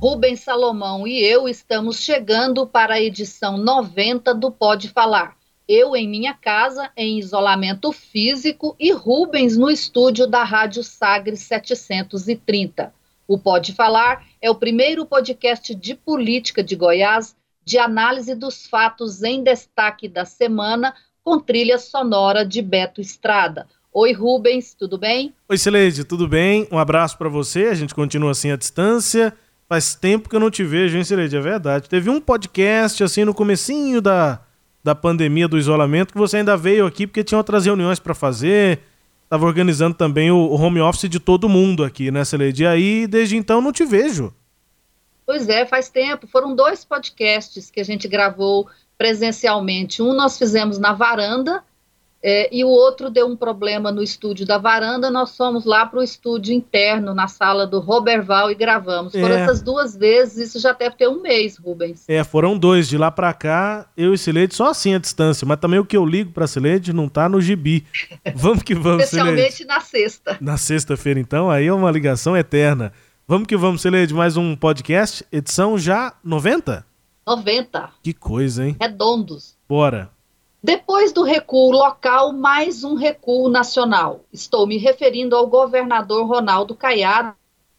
Rubens Salomão e eu estamos chegando para a edição 90 do Pode Falar. Eu em minha casa, em isolamento físico, e Rubens no estúdio da Rádio Sagres 730. O Pode Falar é o primeiro podcast de política de Goiás, de análise dos fatos em destaque da semana, com trilha sonora de Beto Estrada. Oi, Rubens, tudo bem? Oi, Celeste, tudo bem? Um abraço para você. A gente continua assim à distância. Faz tempo que eu não te vejo, hein, Celeste? É verdade. Teve um podcast assim no comecinho da, da pandemia, do isolamento, que você ainda veio aqui porque tinha outras reuniões para fazer Tava organizando também o, home office de todo mundo aqui, né, Celede? E aí, desde então, não te vejo. Pois é, faz tempo. Foram dois podcasts que a gente gravou presencialmente. Um nós fizemos na varanda é, e o outro deu um problema no estúdio da varanda, nós fomos lá para o estúdio interno, na sala do Roberval, e gravamos. É. Foram essas duas vezes, isso já deve ter um mês, Rubens. É, foram dois, de lá para cá, eu e Sileide só assim a distância, mas também o que eu ligo para Sileide não tá no gibi. Vamos que vamos, Especialmente Sileide. na sexta. Na sexta-feira, então, aí é uma ligação eterna. Vamos que vamos, Sileide, mais um podcast, edição já 90? 90. Que coisa, hein? Redondos. Bora. Depois do recuo local, mais um recuo nacional. Estou me referindo ao governador Ronaldo Caiado,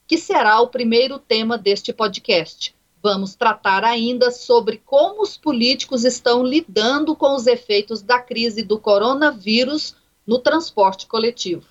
que será o primeiro tema deste podcast. Vamos tratar ainda sobre como os políticos estão lidando com os efeitos da crise do coronavírus no transporte coletivo.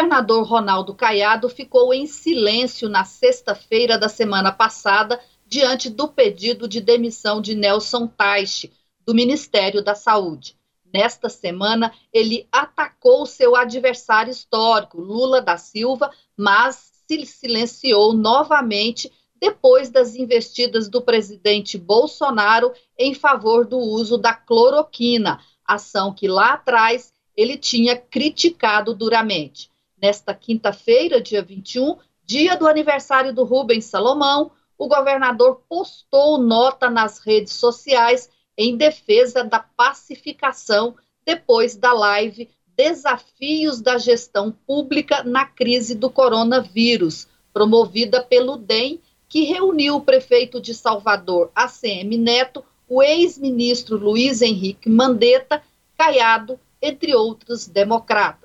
Governador Ronaldo Caiado ficou em silêncio na sexta-feira da semana passada diante do pedido de demissão de Nelson Taixe, do Ministério da Saúde. Nesta semana, ele atacou seu adversário histórico, Lula da Silva, mas se silenciou novamente depois das investidas do presidente Bolsonaro em favor do uso da cloroquina, ação que lá atrás ele tinha criticado duramente. Nesta quinta-feira, dia 21, dia do aniversário do Rubens Salomão, o governador postou nota nas redes sociais em defesa da pacificação depois da live Desafios da Gestão Pública na Crise do Coronavírus, promovida pelo DEM, que reuniu o prefeito de Salvador, ACM Neto, o ex-ministro Luiz Henrique Mandetta, Caiado, entre outros democratas.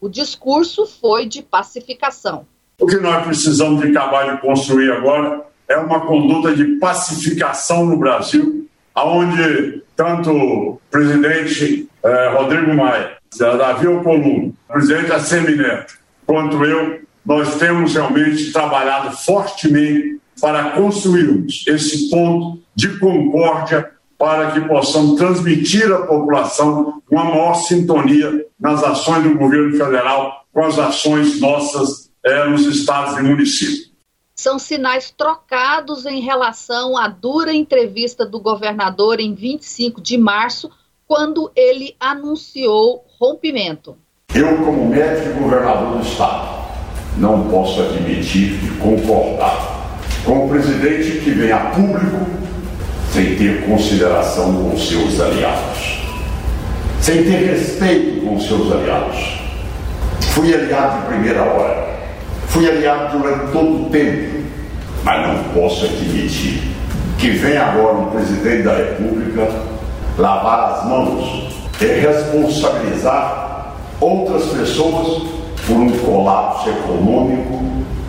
O discurso foi de pacificação. O que nós precisamos de acabar de construir agora é uma conduta de pacificação no Brasil, onde tanto o presidente eh, Rodrigo Maia, Davi Alcolumbre, o presidente Assemi Neto, quanto eu, nós temos realmente trabalhado fortemente para construirmos esse ponto de concórdia para que possamos transmitir à população uma maior sintonia nas ações do governo federal com as ações nossas é, nos estados e municípios. São sinais trocados em relação à dura entrevista do governador em 25 de março, quando ele anunciou rompimento. Eu, como médico governador do estado, não posso admitir e concordar com o presidente que vem a público sem ter consideração com seus aliados, sem ter respeito com seus aliados. Fui aliado de primeira hora, fui aliado durante todo o tempo, mas não posso admitir que vem agora um presidente da República lavar as mãos e responsabilizar outras pessoas por um colapso econômico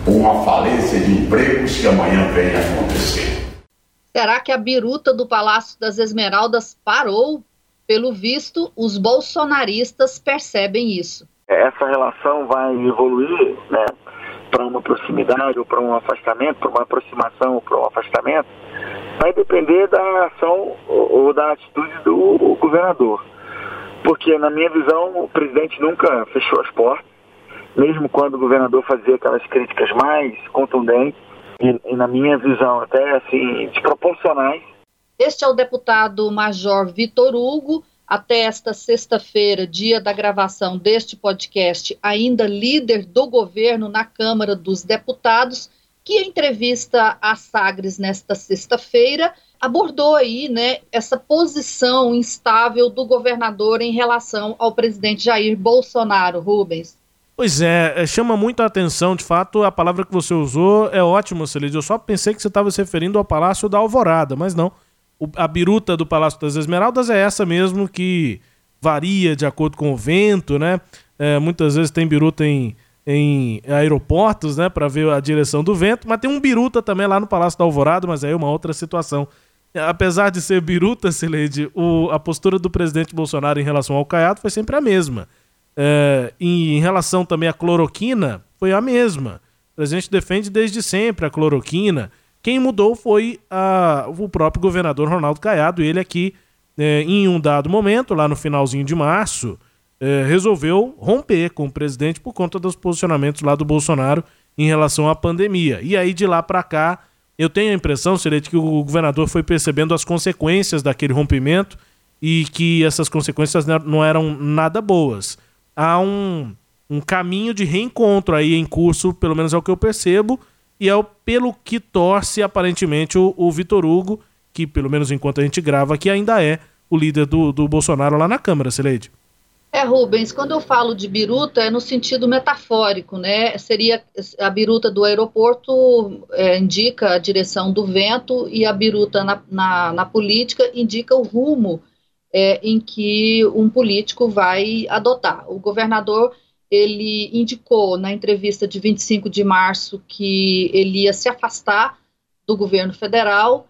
ou uma falência de empregos que amanhã venha acontecer. Será que a biruta do Palácio das Esmeraldas parou? Pelo visto, os bolsonaristas percebem isso. Essa relação vai evoluir né, para uma proximidade ou para um afastamento, para uma aproximação ou para um afastamento. vai depender da ação ou da atitude do governador. Porque, na minha visão, o presidente nunca fechou as portas, mesmo quando o governador fazia aquelas críticas mais contundentes, e, e na minha visão até assim, desproporcionais. Este é o deputado Major Vitor Hugo, até esta sexta-feira, dia da gravação deste podcast, ainda líder do governo na Câmara dos Deputados, que entrevista à Sagres nesta sexta-feira abordou aí, né, essa posição instável do governador em relação ao presidente Jair Bolsonaro, Rubens. Pois é, é chama muito a atenção, de fato, a palavra que você usou é ótima, Celide. Eu só pensei que você estava se referindo ao Palácio da Alvorada, mas não. O, a biruta do Palácio das Esmeraldas é essa mesmo que varia de acordo com o vento, né? É, muitas vezes tem biruta em, em aeroportos, né, para ver a direção do vento, mas tem um biruta também lá no Palácio da Alvorada, mas aí é uma outra situação. Apesar de ser biruta, Celede, a postura do presidente Bolsonaro em relação ao Caiado foi sempre a mesma. É, em, em relação também à cloroquina, foi a mesma. O presidente defende desde sempre a cloroquina. Quem mudou foi a, o próprio governador Ronaldo Caiado, ele aqui, é, em um dado momento, lá no finalzinho de março, é, resolveu romper com o presidente por conta dos posicionamentos lá do Bolsonaro em relação à pandemia. E aí de lá para cá, eu tenho a impressão, Serete, que o governador foi percebendo as consequências daquele rompimento e que essas consequências não eram nada boas. Há um, um caminho de reencontro aí em curso, pelo menos é o que eu percebo, e é o, pelo que torce aparentemente o, o Vitor Hugo, que pelo menos enquanto a gente grava aqui ainda é o líder do, do Bolsonaro lá na Câmara, Sileide. É, Rubens, quando eu falo de biruta é no sentido metafórico, né? Seria a biruta do aeroporto é, indica a direção do vento e a biruta na, na, na política indica o rumo é, em que um político vai adotar. O governador ele indicou na entrevista de 25 de março que ele ia se afastar do governo federal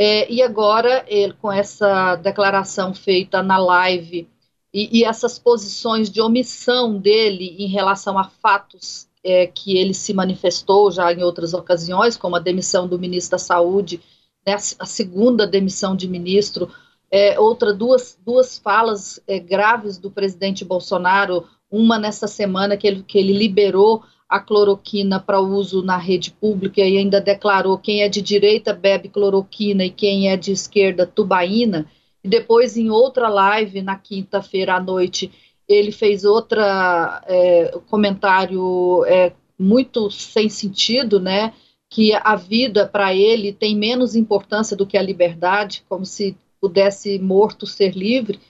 é, e agora ele, com essa declaração feita na live e, e, essas posições de omissão dele em relação a fatos é, que ele se manifestou já em outras ocasiões, como a demissão do ministro da Saúde, né, a segunda demissão de ministro, é, outra duas, duas falas é, graves do presidente Bolsonaro, uma nessa semana que ele, que ele liberou a cloroquina para uso na rede pública e ainda declarou quem é de direita bebe cloroquina e quem é de esquerda tubaína. E depois, em outra live, na quinta-feira à noite, ele fez outro é, comentário é, muito sem sentido, né? Que a vida para ele tem menos importância do que a liberdade, como se pudesse morto ser livre.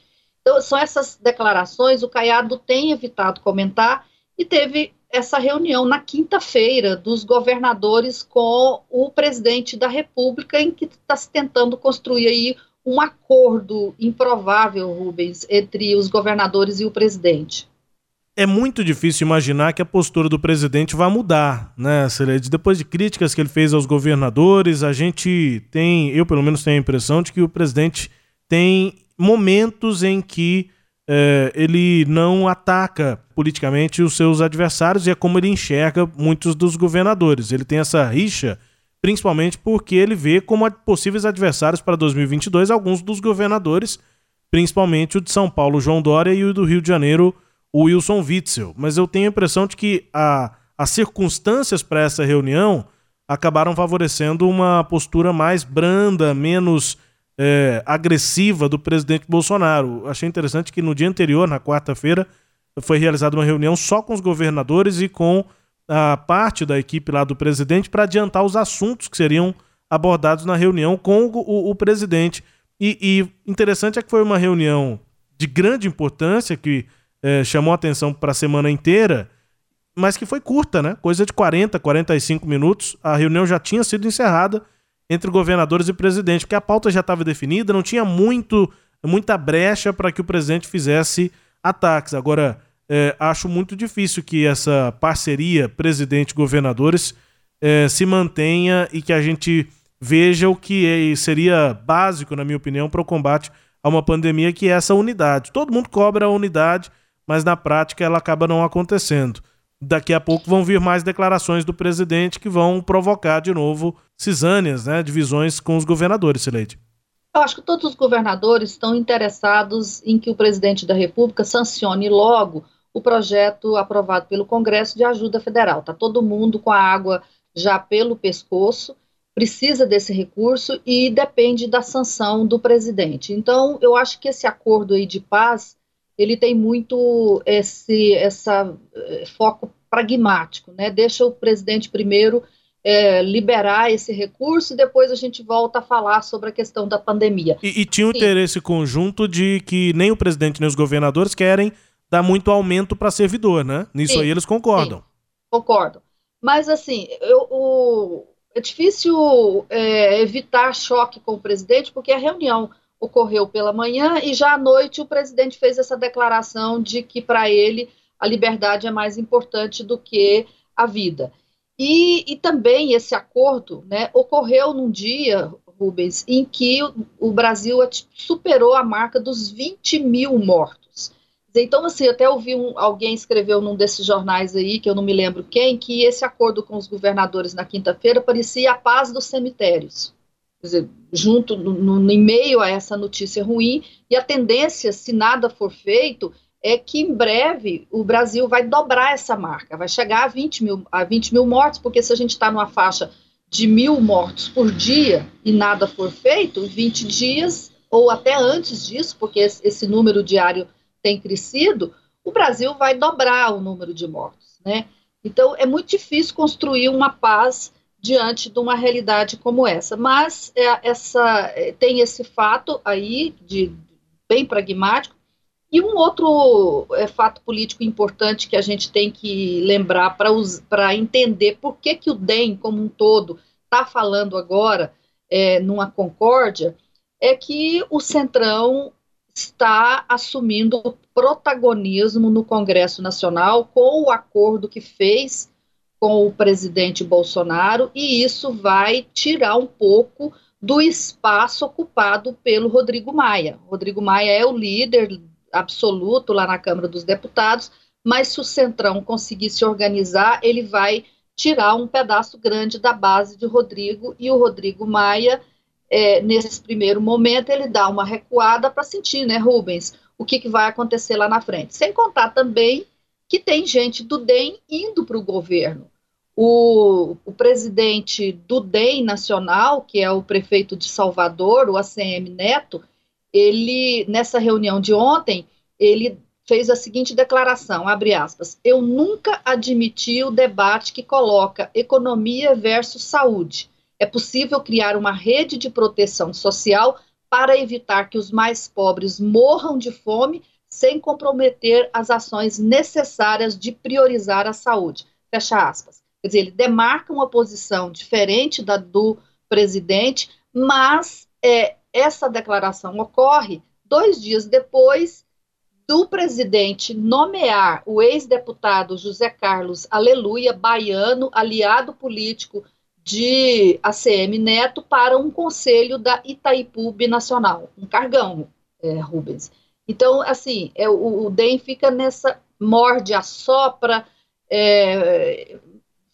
Então, são essas declarações, o Caiado tem evitado comentar e teve essa reunião na quinta-feira dos governadores com o presidente da República, em que está se tentando construir aí um acordo improvável, Rubens, entre os governadores e o presidente. É muito difícil imaginar que a postura do presidente vai mudar, né, Celede? Depois de críticas que ele fez aos governadores, a gente tem, eu pelo menos tenho a impressão de que o presidente tem momentos em que é, ele não ataca politicamente os seus adversários e é como ele enxerga muitos dos governadores. Ele tem essa rixa principalmente porque ele vê como possíveis adversários para 2022 alguns dos governadores, principalmente o de São Paulo, João Dória, e o do Rio de Janeiro, o Wilson Witzel. Mas eu tenho a impressão de que a, as circunstâncias para essa reunião acabaram favorecendo uma postura mais branda, menos é, agressiva do presidente Bolsonaro. Achei interessante que no dia anterior, na quarta-feira, foi realizada uma reunião só com os governadores e com a parte da equipe lá do presidente para adiantar os assuntos que seriam abordados na reunião com o, o, o presidente. E, e, interessante é que foi uma reunião de grande importância que é, chamou atenção para a semana inteira, mas que foi curta, né? Coisa de 40, 45 minutos. A reunião já tinha sido encerrada entre governadores e presidente, porque a pauta já estava definida, não tinha muito muita brecha para que o presidente fizesse ataques. Agora, é, acho muito difícil que essa parceria presidente-governadores é, se mantenha e que a gente veja o que é, seria básico, na minha opinião, para o combate a uma pandemia, que é essa unidade. Todo mundo cobra a unidade, mas na prática ela acaba não acontecendo. daqui a pouco vão vir mais declarações do presidente que vão provocar de novo cisâneas, né, divisões com os governadores, Sileide. Eu acho que todos os governadores estão interessados em que o presidente da República sancione logo o projeto aprovado pelo Congresso de ajuda federal. Está todo mundo com a água já pelo pescoço, precisa desse recurso e depende da sanção do presidente. Então, eu acho que esse acordo aí de paz ele tem muito esse essa, eh, foco pragmático, né? Deixa o presidente primeiro é, liberar esse recurso e depois a gente volta a falar sobre a questão da pandemia. E, e tinha um Sim. interesse conjunto de que nem o presidente nem os governadores querem dar muito aumento para servidor, né? Nisso Sim. aí eles concordam. Sim. Concordo. Mas assim, eu, o, é difícil é, evitar choque com o presidente, porque a reunião ocorreu pela manhã e já à noite o presidente fez essa declaração de que para ele a liberdade é mais importante do que a vida. E, e também esse acordo né, ocorreu num dia, Rubens, em que o, o Brasil superou a marca dos 20 mil mortos. Então, assim, até ouvi um, alguém escreveu num desses jornais aí, que eu não me lembro quem, que esse acordo com os governadores na quinta-feira parecia a paz dos cemitérios dizer, junto no, no, em meio a essa notícia ruim, e a tendência, se nada for feito, é que em breve o Brasil vai dobrar essa marca, vai chegar a 20 mil, a 20 mil mortos, porque se a gente está numa faixa de mil mortos por dia e nada for feito, 20 dias, ou até antes disso, porque esse, esse número diário tem crescido, o Brasil vai dobrar o número de mortos, né? Então, é muito difícil construir uma paz diante de uma realidade como essa. Mas é, essa é, tem esse fato aí de bem pragmático e um outro é, fato político importante que a gente tem que lembrar para entender por que, que o DEM como um todo está falando agora é, numa concórdia é que o Centrão está assumindo protagonismo no Congresso Nacional com o acordo que fez com o presidente Bolsonaro, e isso vai tirar um pouco do espaço ocupado pelo Rodrigo Maia. Rodrigo Maia é o líder absoluto lá na Câmara dos Deputados, mas se o Centrão conseguir se organizar, ele vai tirar um pedaço grande da base de Rodrigo, e o Rodrigo Maia, é, nesse primeiro momento, ele dá uma recuada para sentir, né, Rubens, o que, que vai acontecer lá na frente. Sem contar também que tem gente do DEM indo para o governo. O, presidente do DEM nacional, que é o prefeito de Salvador, o ACM Neto, ele, nessa reunião de ontem, ele fez a seguinte declaração, abre aspas, eu nunca admiti o debate que coloca economia versus saúde. É possível criar uma rede de proteção social para evitar que os mais pobres morram de fome sem comprometer as ações necessárias de priorizar a saúde. Fecha aspas. Quer dizer, ele demarca uma posição diferente da do presidente, mas é, essa declaração ocorre dois dias depois do presidente nomear o ex-deputado José Carlos Aleluia, baiano, aliado político de ACM Neto, para um conselho da Itaipu Binacional, um cargão, é, Rubens. Então, assim, é, o, o DEM fica nessa morde, assopra, é,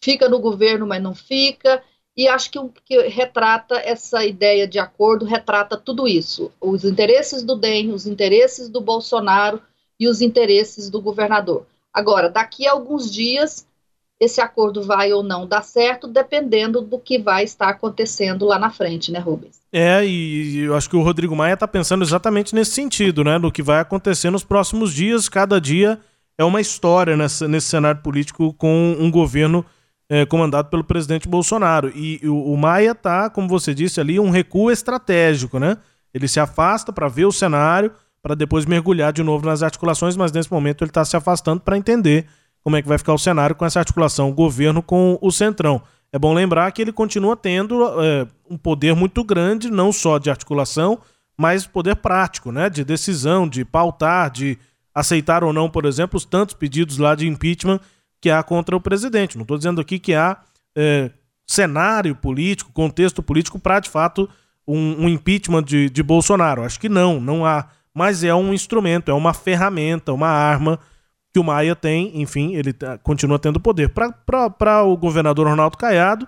fica no governo, mas não fica, e acho que que retrata essa ideia de acordo retrata tudo isso: os interesses do DEM, os interesses do Bolsonaro e os interesses do governador. Agora, daqui a alguns dias, esse acordo vai ou não dar certo, dependendo do que vai estar acontecendo lá na frente, né, Rubens? É, e eu acho que o Rodrigo Maia está pensando exatamente nesse sentido, né? Do que vai acontecer nos próximos dias. Cada dia é uma história nessa, nesse cenário político com um governo é, comandado pelo presidente Bolsonaro. E, e o, o, Maia está, como você disse ali, um recuo estratégico, né? Ele se afasta para ver o cenário, para depois mergulhar de novo nas articulações, mas nesse momento ele está se afastando para entender como é que vai ficar o cenário com essa articulação, governo com o Centrão. É bom lembrar que ele continua tendo é, um poder muito grande, não só de articulação, mas poder prático, né? De decisão, de pautar, de aceitar ou não, por exemplo, os tantos pedidos lá de impeachment que há contra o presidente. Não estou dizendo aqui que há é, cenário político, contexto político para, de fato, um, um impeachment de, de Bolsonaro. Acho que não, não há. Mas é um instrumento, é uma ferramenta, uma arma que o Maia tem, enfim, ele tá, continua tendo poder. Para o governador Ronaldo Caiado,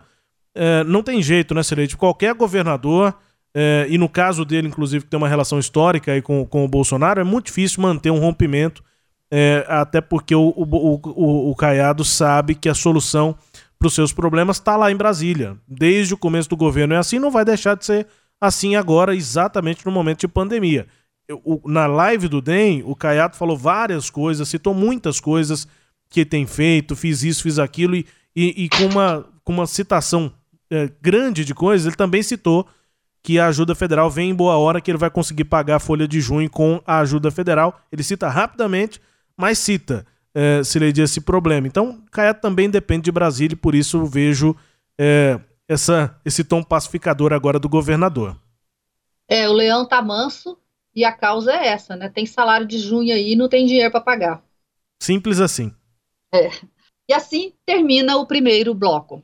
é, não tem jeito, né, Celeste? Qualquer governador, é, e no caso dele, inclusive, que tem uma relação histórica aí com, com o Bolsonaro, é muito difícil manter um rompimento, é, até porque o, o, o, o Caiado sabe que a solução para os seus problemas está lá em Brasília. Desde o começo do governo é assim, não vai deixar de ser assim agora, exatamente no momento de pandemia. Na live do DEM, o Caiado falou várias coisas, citou muitas coisas que tem feito, fiz isso, fiz aquilo, e, e, e com, uma, com uma citação é, grande de coisas, ele também citou que a ajuda federal vem em boa hora, que ele vai conseguir pagar a folha de junho com a ajuda federal. Ele cita rapidamente, mas cita, é, se lhe esse problema. Então, Caiado também depende de Brasília e por isso vejo é, essa, esse tom pacificador agora do governador. É, o leão tá manso e a causa é essa, né? Tem salário de junho aí e não tem dinheiro para pagar. Simples assim. É. E assim termina o primeiro bloco.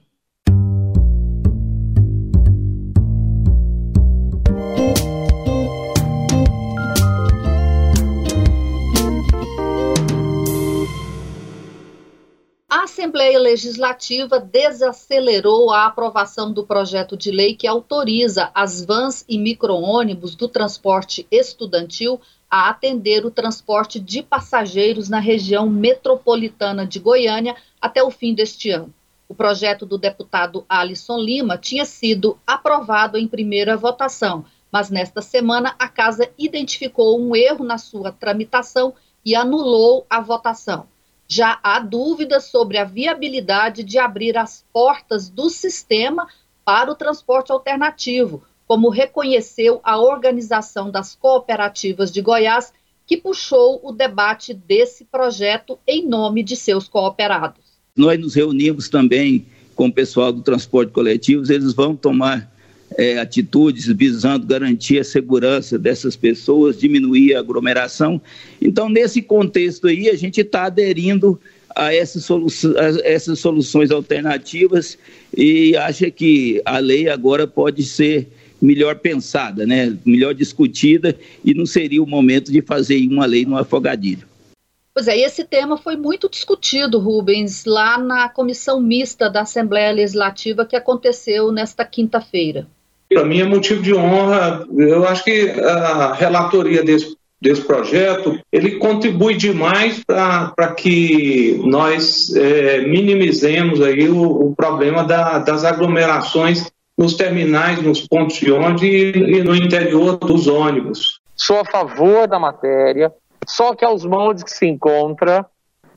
A Assembleia Legislativa desacelerou a aprovação do projeto de lei que autoriza as vans e micro-ônibus do transporte estudantil a atender o transporte de passageiros na região metropolitana de Goiânia até o fim deste ano. O projeto do deputado Alisson Lima tinha sido aprovado em primeira votação, mas nesta semana a Casa identificou um erro na sua tramitação e anulou a votação já há dúvidas sobre a viabilidade de abrir as portas do sistema para o transporte alternativo, como reconheceu a Organização das Cooperativas de Goiás, que puxou o debate desse projeto em nome de seus cooperados. Nós nos reunimos também com o pessoal do transporte coletivo, eles vão tomar é, atitudes visando garantir a segurança dessas pessoas, diminuir a aglomeração. Então, nesse contexto aí, a gente está aderindo a essas, solu a essas soluções alternativas e acha que a lei agora pode ser melhor pensada, né? melhor discutida e não seria o momento de fazer uma lei no afogadilho. Pois é, esse tema foi muito discutido, Rubens, lá na comissão mista da Assembleia Legislativa que aconteceu nesta quinta-feira para mim é motivo de honra. Eu acho que a relatoria desse, desse projeto ele contribui demais para que nós é, minimizemos aí o, o problema da, das aglomerações nos terminais, nos pontos de ônibus e, e no interior dos ônibus. Sou a favor da matéria, só que aos moldes que se encontra,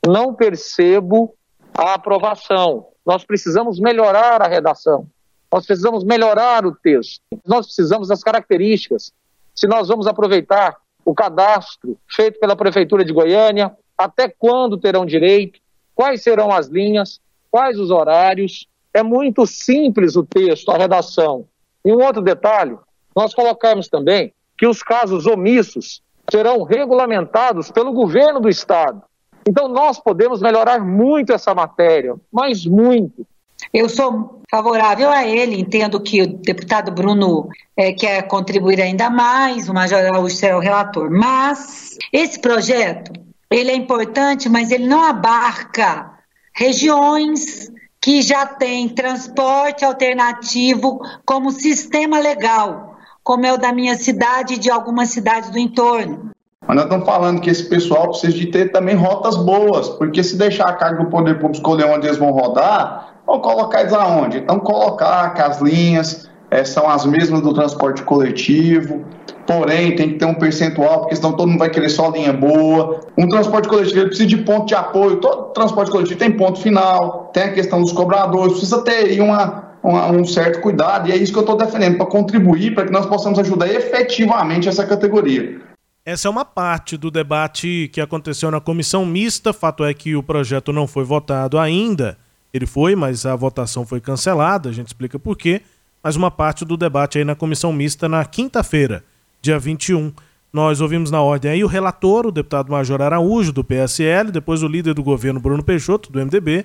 não percebo a aprovação. Nós precisamos melhorar a redação. Nós precisamos melhorar o texto. Nós precisamos das características. Se nós vamos aproveitar o cadastro feito pela Prefeitura de Goiânia, até quando terão direito, quais serão as linhas, quais os horários. É muito simples o texto, a redação. E um outro detalhe, nós colocamos também que os casos omissos serão regulamentados pelo governo do Estado. Então nós podemos melhorar muito essa matéria, mas muito. Eu sou favorável a ele, entendo que o deputado Bruno é, quer contribuir ainda mais, o Major Araújo será o relator, mas esse projeto, ele é importante, mas ele não abarca regiões que já têm transporte alternativo como sistema legal, como é o da minha cidade e de algumas cidades do entorno. Mas nós estamos falando que esse pessoal precisa de ter também rotas boas, porque se deixar a carga do poder público escolher onde eles vão rodar, Vão colocar eles aonde? Então, colocar que as linhas é, são as mesmas do transporte coletivo, porém tem que ter um percentual, porque senão todo mundo vai querer só linha boa. Um transporte coletivo precisa de ponto de apoio, todo transporte coletivo tem ponto final, tem a questão dos cobradores, precisa ter uma, uma, um certo cuidado, e é isso que eu estou defendendo, para contribuir para que nós possamos ajudar efetivamente essa categoria. Essa é uma parte do debate que aconteceu na comissão mista. Fato é que o projeto não foi votado ainda. Ele foi, mas a votação foi cancelada, a gente explica por quê. Mas uma parte do debate aí na comissão mista na quinta-feira, dia 21. Nós ouvimos na ordem aí o relator, o deputado Major Araújo, do PSL, depois o líder do governo, Bruno Peixoto, do MDB,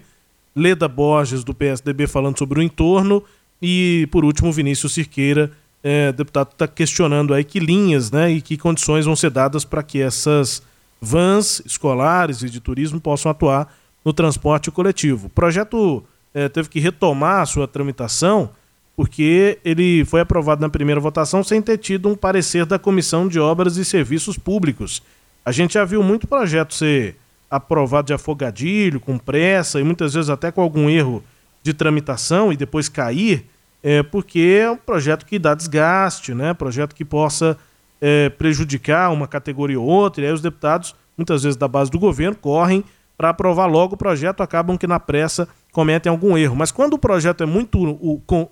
Leda Borges, do PSDB, falando sobre o entorno, e, por último, Vinícius Cirqueira, é, deputado está questionando aí que linhas né, e que condições vão ser dadas para que essas vans escolares e de turismo possam atuar no transporte coletivo. O projeto é, teve que retomar a sua tramitação porque ele foi aprovado na primeira votação sem ter tido um parecer da Comissão de Obras e Serviços Públicos. A gente já viu muito projeto ser aprovado de afogadilho, com pressa e muitas vezes até com algum erro de tramitação e depois cair, é, porque é um projeto que dá desgaste, né? projeto que possa é, prejudicar uma categoria ou outra, e aí os deputados, muitas vezes da base do governo, correm para aprovar logo o projeto, acabam que na pressa cometem algum erro. Mas quando o projeto é muito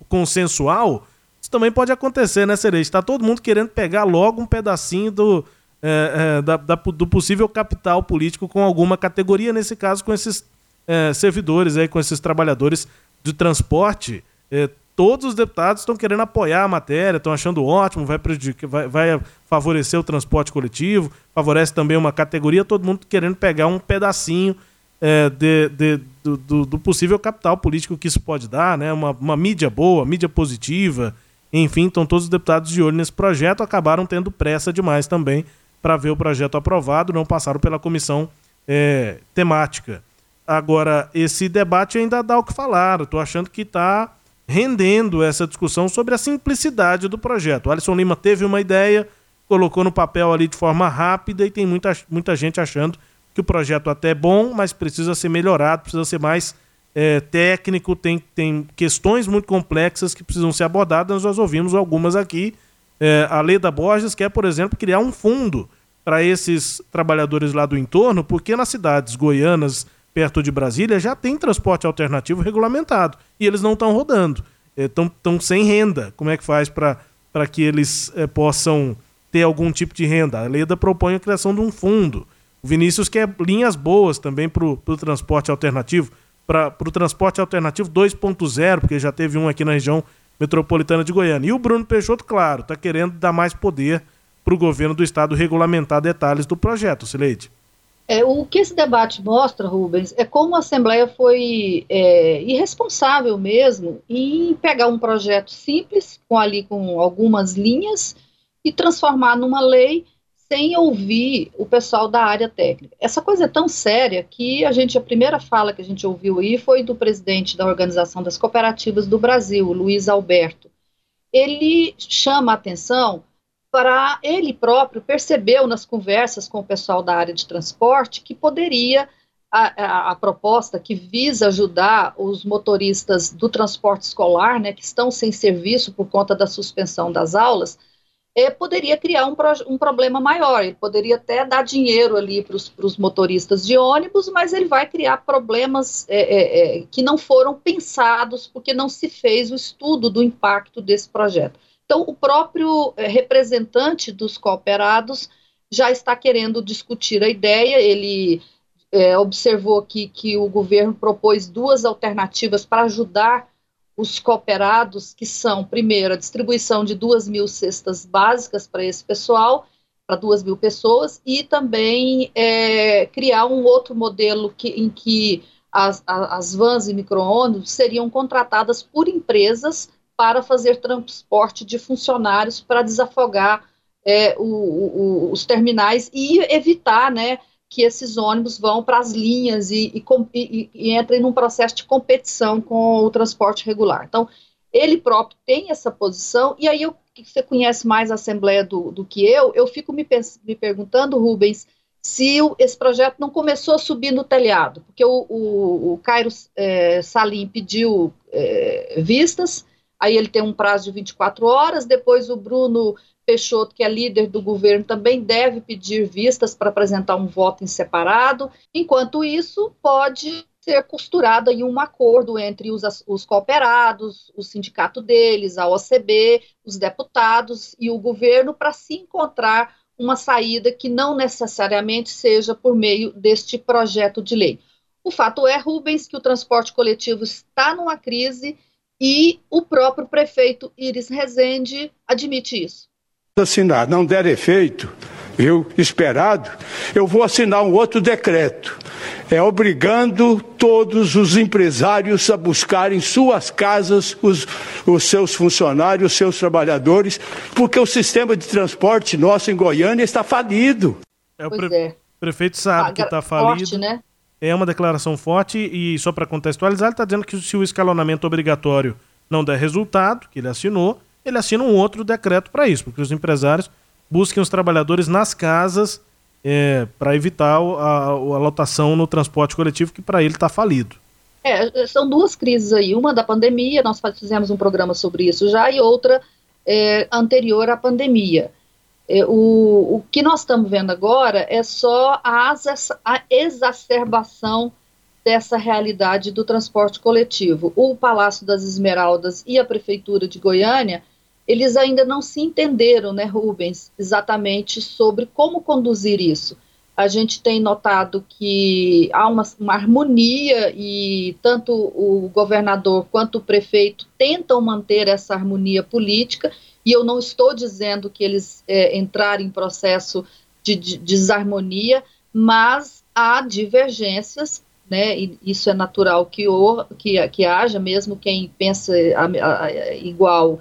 consensual, isso também pode acontecer, né, Cereja? Está todo mundo querendo pegar logo um pedacinho do, é, é, da, da, do possível capital político com alguma categoria, nesse caso com esses é, servidores, aí, com esses trabalhadores de transporte. Todos os deputados estão querendo apoiar a matéria, estão achando ótimo, vai, vai, vai favorecer o transporte coletivo, favorece também uma categoria, todo mundo querendo pegar um pedacinho é, de, de, do, do, possível capital político que isso pode dar, né? uma, uma mídia boa, mídia positiva, enfim, então todos os deputados de olho nesse projeto acabaram tendo pressa demais também para ver o projeto aprovado, não passaram pela comissão é, temática. Agora, esse debate ainda dá o que falar, estou achando que está rendendo essa discussão sobre a simplicidade do projeto. O Alisson Lima teve uma ideia, colocou no papel ali de forma rápida e tem muita, muita gente achando que o projeto até é bom, mas precisa ser melhorado, precisa ser mais é, técnico, tem, tem questões muito complexas que precisam ser abordadas. Nós ouvimos algumas aqui. É, a Leda Borges quer, por exemplo, criar um fundo para esses trabalhadores lá do entorno, porque nas cidades goianas, perto de Brasília, já tem transporte alternativo regulamentado e eles não estão rodando, estão é, sem renda. Como é que faz para que eles é, possam ter algum tipo de renda? A Leda propõe a criação de um fundo. O Vinícius quer linhas boas também para o transporte alternativo, para o transporte alternativo 2.0, porque já teve um aqui na região metropolitana de Goiânia. E o Bruno Peixoto, claro, está querendo dar mais poder para o governo do estado regulamentar detalhes do projeto, Sileide. É, o que esse debate mostra, Rubens, é como a Assembleia foi é, irresponsável mesmo em pegar um projeto simples, com ali com algumas linhas, e transformar numa lei sem ouvir o pessoal da área técnica. Essa coisa é tão séria que a gente, a primeira fala que a gente ouviu aí foi do presidente da Organização das Cooperativas do Brasil, Luiz Alberto. Ele chama a atenção para ele próprio percebeu nas conversas com o pessoal da área de transporte que poderia a, a, a, proposta que visa ajudar os motoristas do transporte escolar, né, que estão sem serviço por conta da suspensão das aulas, é, poderia criar um, pro, um problema maior. Ele poderia até dar dinheiro ali para os motoristas de ônibus, mas ele vai criar problemas é, é, é, que não foram pensados, porque não se fez o estudo do impacto desse projeto. Então, o próprio é, representante dos cooperados já está querendo discutir a ideia, ele é, observou aqui que o governo propôs duas alternativas para ajudar os cooperados, que são, primeiro, a distribuição de duas mil cestas básicas para esse pessoal, para duas mil pessoas, e também é, criar um outro modelo que, em que as, as vans e micro-ônibus seriam contratadas por empresas para fazer transporte de funcionários para desafogar é, o, o, os terminais e evitar né, que esses ônibus vão para as linhas e, e, e, e entrem num processo de competição com o transporte regular. Então, ele próprio tem essa posição, e aí eu, você conhece mais a Assembleia do, do que eu, eu fico me, me perguntando, Rubens, se o, esse projeto não começou a subir no telhado, porque o, o, o Cairo é, Salim pediu é, vistas, aí ele tem um prazo de 24 horas, depois o Bruno Peixoto, que é líder do governo, também deve pedir vistas para apresentar um voto em separado. Enquanto isso, pode ser costurado em um acordo entre os, os cooperados, o sindicato deles, a OCB, os deputados e o governo para se encontrar uma saída que não necessariamente seja por meio deste projeto de lei. O fato é, Rubens, que o transporte coletivo está numa crise e o próprio prefeito Iris Rezende admite isso assinar não der efeito, viu, esperado, eu vou assinar um outro decreto, é obrigando todos os empresários a buscarem suas casas os, os seus funcionários, os seus trabalhadores, porque o sistema de transporte nosso em Goiânia está falido. É o, pre é. Prefeito sabe que está falido. Forte, né? É uma declaração forte e só para contextualizar, ele está dizendo que se o escalonamento obrigatório não der resultado, que ele assinou, ele assina um outro decreto para isso, porque os empresários busquem os trabalhadores nas casas é, para evitar a, a, lotação no transporte coletivo, que para ele está falido. É, são duas crises aí, uma da pandemia, nós fizemos um programa sobre isso já, e outra é, anterior à pandemia. É, o, o que nós estamos vendo agora é só a, a exacerbação dessa realidade do transporte coletivo. O Palácio das Esmeraldas e a Prefeitura de Goiânia, eles ainda não se entenderam, né, Rubens, exatamente sobre como conduzir isso. A gente tem notado que há uma, uma harmonia e tanto o governador quanto o prefeito tentam manter essa harmonia política, e eu não estou dizendo que eles é, entrarem em processo de, de desarmonia, mas há divergências né, e isso é natural que, o, que, que haja, mesmo quem pensa a, a, igual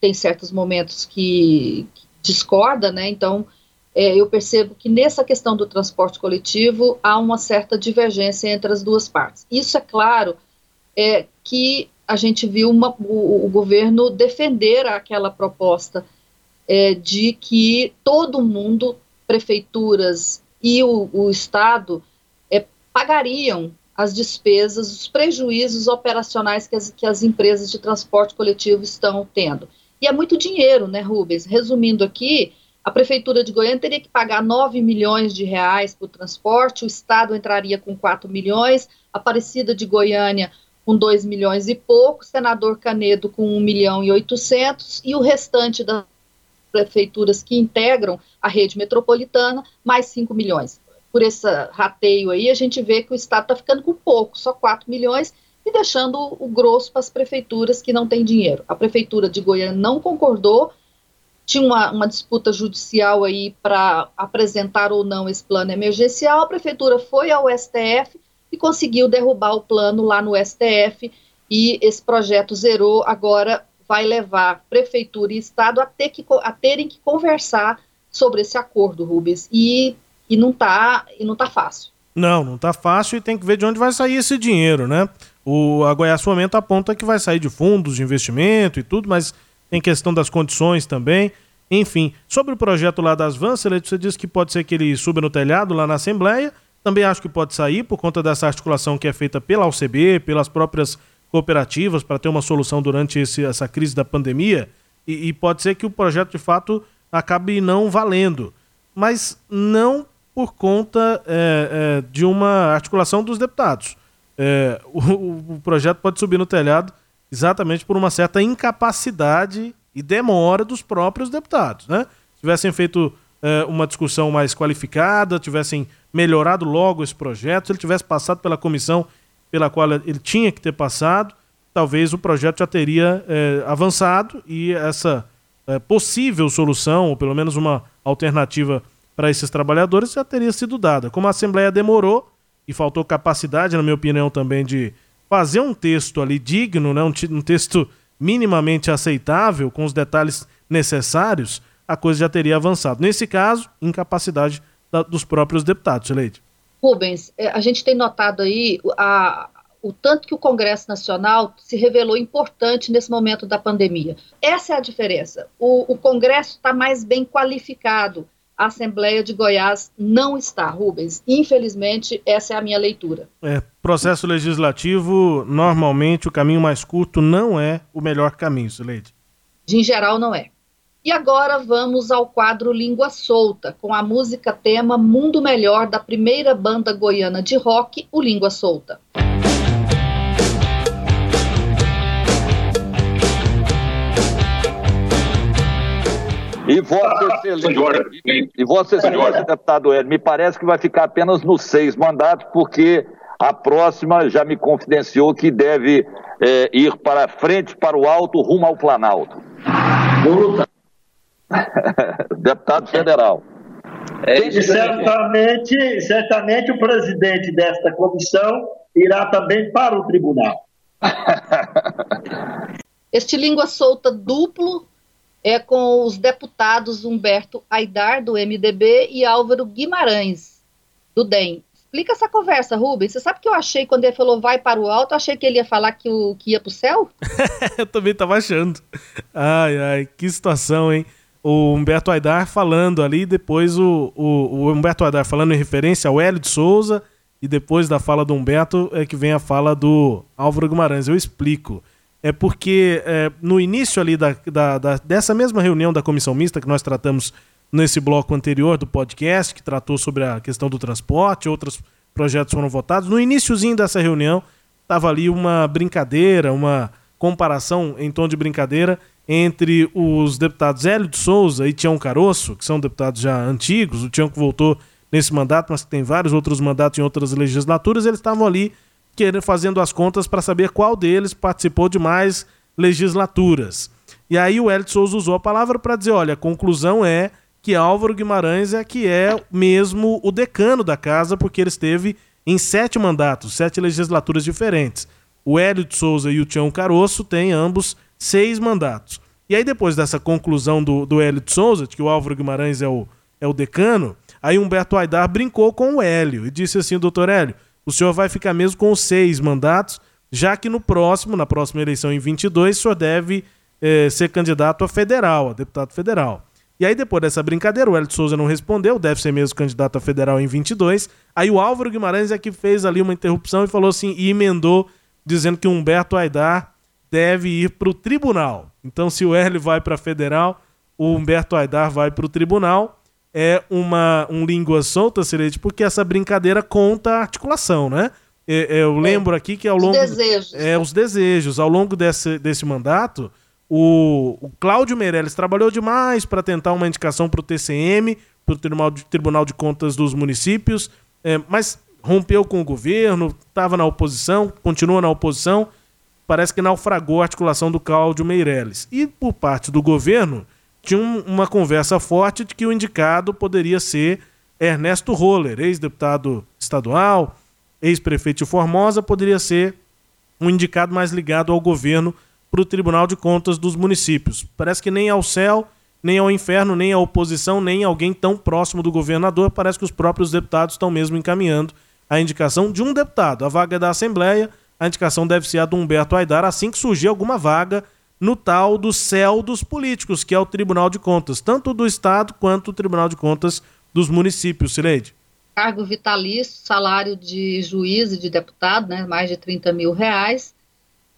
tem certos momentos que, que discorda, né, então é, eu percebo que nessa questão do transporte coletivo há uma certa divergência entre as duas partes. Isso é claro é, que a gente viu uma, o, o, governo defender aquela proposta é, de que todo mundo, prefeituras e o, o Estado, pagariam as despesas, os prejuízos operacionais que as, que as empresas de transporte coletivo estão tendo. E é muito dinheiro, né, Rubens? Resumindo aqui, a Prefeitura de Goiânia teria que pagar 9 milhões de reais por transporte, o Estado entraria com 4 milhões, a Aparecida de Goiânia com 2 milhões e pouco, senador Canedo com 1 milhão e 800 e o restante das prefeituras que integram a rede metropolitana, mais 5 milhões por esse rateio aí, a gente vê que o Estado está ficando com pouco, só 4 milhões, e deixando o grosso para as prefeituras que não têm dinheiro. A prefeitura de Goiânia não concordou, tinha uma, uma disputa judicial aí para apresentar ou não esse plano emergencial, a prefeitura foi ao STF e conseguiu derrubar o plano lá no STF, e esse projeto zerou, agora vai levar prefeitura e Estado a, ter que, a terem que conversar sobre esse acordo, Rubens, e e não tá, e não tá fácil. Não, não tá fácil e tem que ver de onde vai sair esse dinheiro, né? O, a Goiás Fomento aponta que vai sair de fundos de investimento e tudo, mas tem questão das condições também. Enfim, sobre o projeto lá das vans, você disse que pode ser que ele suba no telhado lá na Assembleia. Também acho que pode sair por conta dessa articulação que é feita pela UCB, pelas próprias cooperativas, para ter uma solução durante esse, essa crise da pandemia. E, e pode ser que o projeto de fato acabe não valendo. Mas não por conta é, é, de uma articulação dos deputados. É, o, o, projeto pode subir no telhado exatamente por uma certa incapacidade e demora dos próprios deputados. Né? Se tivessem feito é, uma discussão mais qualificada, tivessem melhorado logo esse projeto, se ele tivesse passado pela comissão pela qual ele tinha que ter passado, talvez o projeto já teria é, avançado e essa é, possível solução, ou pelo menos uma alternativa para esses trabalhadores já teria sido dada. Como a Assembleia demorou e faltou capacidade, na minha opinião, também de fazer um texto ali digno, né, um, um texto minimamente aceitável, com os detalhes necessários, a coisa já teria avançado. Nesse caso, incapacidade da, dos próprios deputados, Leite. Rubens, é, a gente tem notado aí a, o tanto que o Congresso Nacional se revelou importante nesse momento da pandemia. Essa é a diferença. O, o Congresso está mais bem qualificado a Assembleia de Goiás não está, Rubens. Infelizmente, essa é a minha leitura. É, processo legislativo, normalmente o caminho mais curto não é o melhor caminho, Sileide. Em geral, não é. E agora vamos ao quadro Língua Solta, com a música tema Mundo Melhor da primeira banda goiana de rock, o Língua Solta. E Vossa Excelência, e Vossa Excelência, deputado Hélio, me parece que vai ficar apenas nos seis mandatos, porque a próxima já me confidenciou que deve é, ir para frente, para o alto, rumo ao Planalto. deputado federal. É e certamente, certamente o presidente desta comissão irá também para o tribunal. Este língua solta duplo é com os deputados Humberto Aidar, do MDB, e Álvaro Guimarães. do DEM. Explica essa conversa, Rubens. Você sabe que eu achei, quando ele falou vai para o alto, eu achei que ele ia falar que, o, que ia para o céu? eu também estava achando. Ai, ai, que situação, hein? O Humberto Aidar falando ali, depois o, o, o Humberto Aidar falando em referência ao Hélio de Souza, e depois da fala do Humberto é que vem a fala do Álvaro Guimarães. Eu explico. É porque é, no início ali da, da, da, dessa mesma reunião da comissão mista que nós tratamos nesse bloco anterior do podcast, que tratou sobre a questão do transporte, outros projetos foram votados. No iníciozinho dessa reunião, estava ali uma brincadeira, uma comparação em tom de brincadeira entre os deputados Hélio de Souza e Tião Caroço, que são deputados já antigos, o Tião que voltou nesse mandato, mas que tem vários outros mandatos em outras legislaturas, eles estavam ali querendo, fazendo as contas para saber qual deles participou de mais legislaturas. E aí o Hélio de Souza usou a palavra para dizer, olha, a conclusão é que Álvaro Guimarães é que é mesmo o decano da casa, porque ele esteve em sete mandatos, sete legislaturas diferentes. O Hélio de Souza e o Tião Caroço têm ambos seis mandatos. E aí, depois dessa conclusão do, do Hélio de Souza, de que o Álvaro Guimarães é o, é o decano, aí Humberto Aidar brincou com o Hélio e disse assim: doutor Hélio, o senhor vai ficar mesmo com seis mandatos, já que no próximo, na próxima eleição em 22, o senhor deve eh, ser candidato a federal, a deputado federal. E aí, depois dessa brincadeira, o Hélio de Souza não respondeu, deve ser mesmo candidato a federal em 22. Aí o Álvaro Guimarães é que fez ali uma interrupção e falou assim, e emendou, dizendo que Humberto Aidar deve ir para o tribunal. Então, se o Hélio vai para federal, o Humberto Aidar vai para o tribunal. É uma um língua solta, Cirete, porque essa brincadeira conta a articulação, né? Eu lembro aqui que ao longo. Os desejos. É, os desejos. Ao longo desse, desse mandato, o, o Cláudio Meirelles trabalhou demais para tentar uma indicação para o TCM, para o Tribunal de, Tribunal de Contas dos Municípios, é, mas rompeu com o governo, estava na oposição, continua na oposição. Parece que naufragou a articulação do Cláudio Meirelles. E por parte do governo, tinha um, uma conversa forte de que o indicado poderia ser Ernesto Roller, ex-deputado estadual, ex-prefeito de Formosa, poderia ser um indicado mais ligado ao governo para o Tribunal de Contas dos municípios. Parece que nem ao céu, nem ao inferno, nem à oposição, nem alguém tão próximo do governador. Parece que os próprios deputados estão mesmo encaminhando a indicação de um deputado. A vaga é da Assembleia, a indicação deve ser a do Humberto Aidar, assim que surgir alguma vaga no tal do céu dos políticos, que é o Tribunal de Contas, tanto do Estado quanto o Tribunal de Contas dos municípios, Sileide. Cargo vitalício, salário de juiz e de deputado, né, mais de 30 mil reais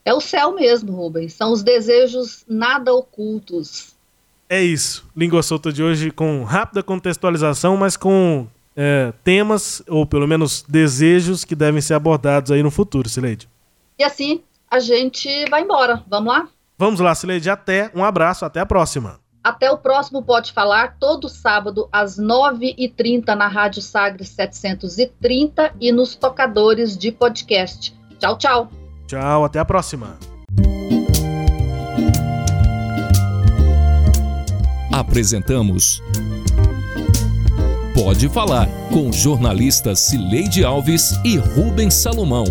é o céu mesmo, Rubens. São os desejos nada ocultos. É isso. Língua solta de hoje com rápida contextualização, mas com é, temas, ou pelo menos desejos, que devem ser abordados aí no futuro, Sileide. E assim a gente vai embora. Vamos lá? Vamos lá, Sileide. Até. Um abraço. Até a próxima. Até o próximo Pode Falar, todo sábado, às 9h30, na Rádio Sagres 730 e nos tocadores de podcast. Tchau, tchau. Tchau, até a próxima. Apresentamos Pode Falar com jornalistas Cileide Alves e Rubens Salomão.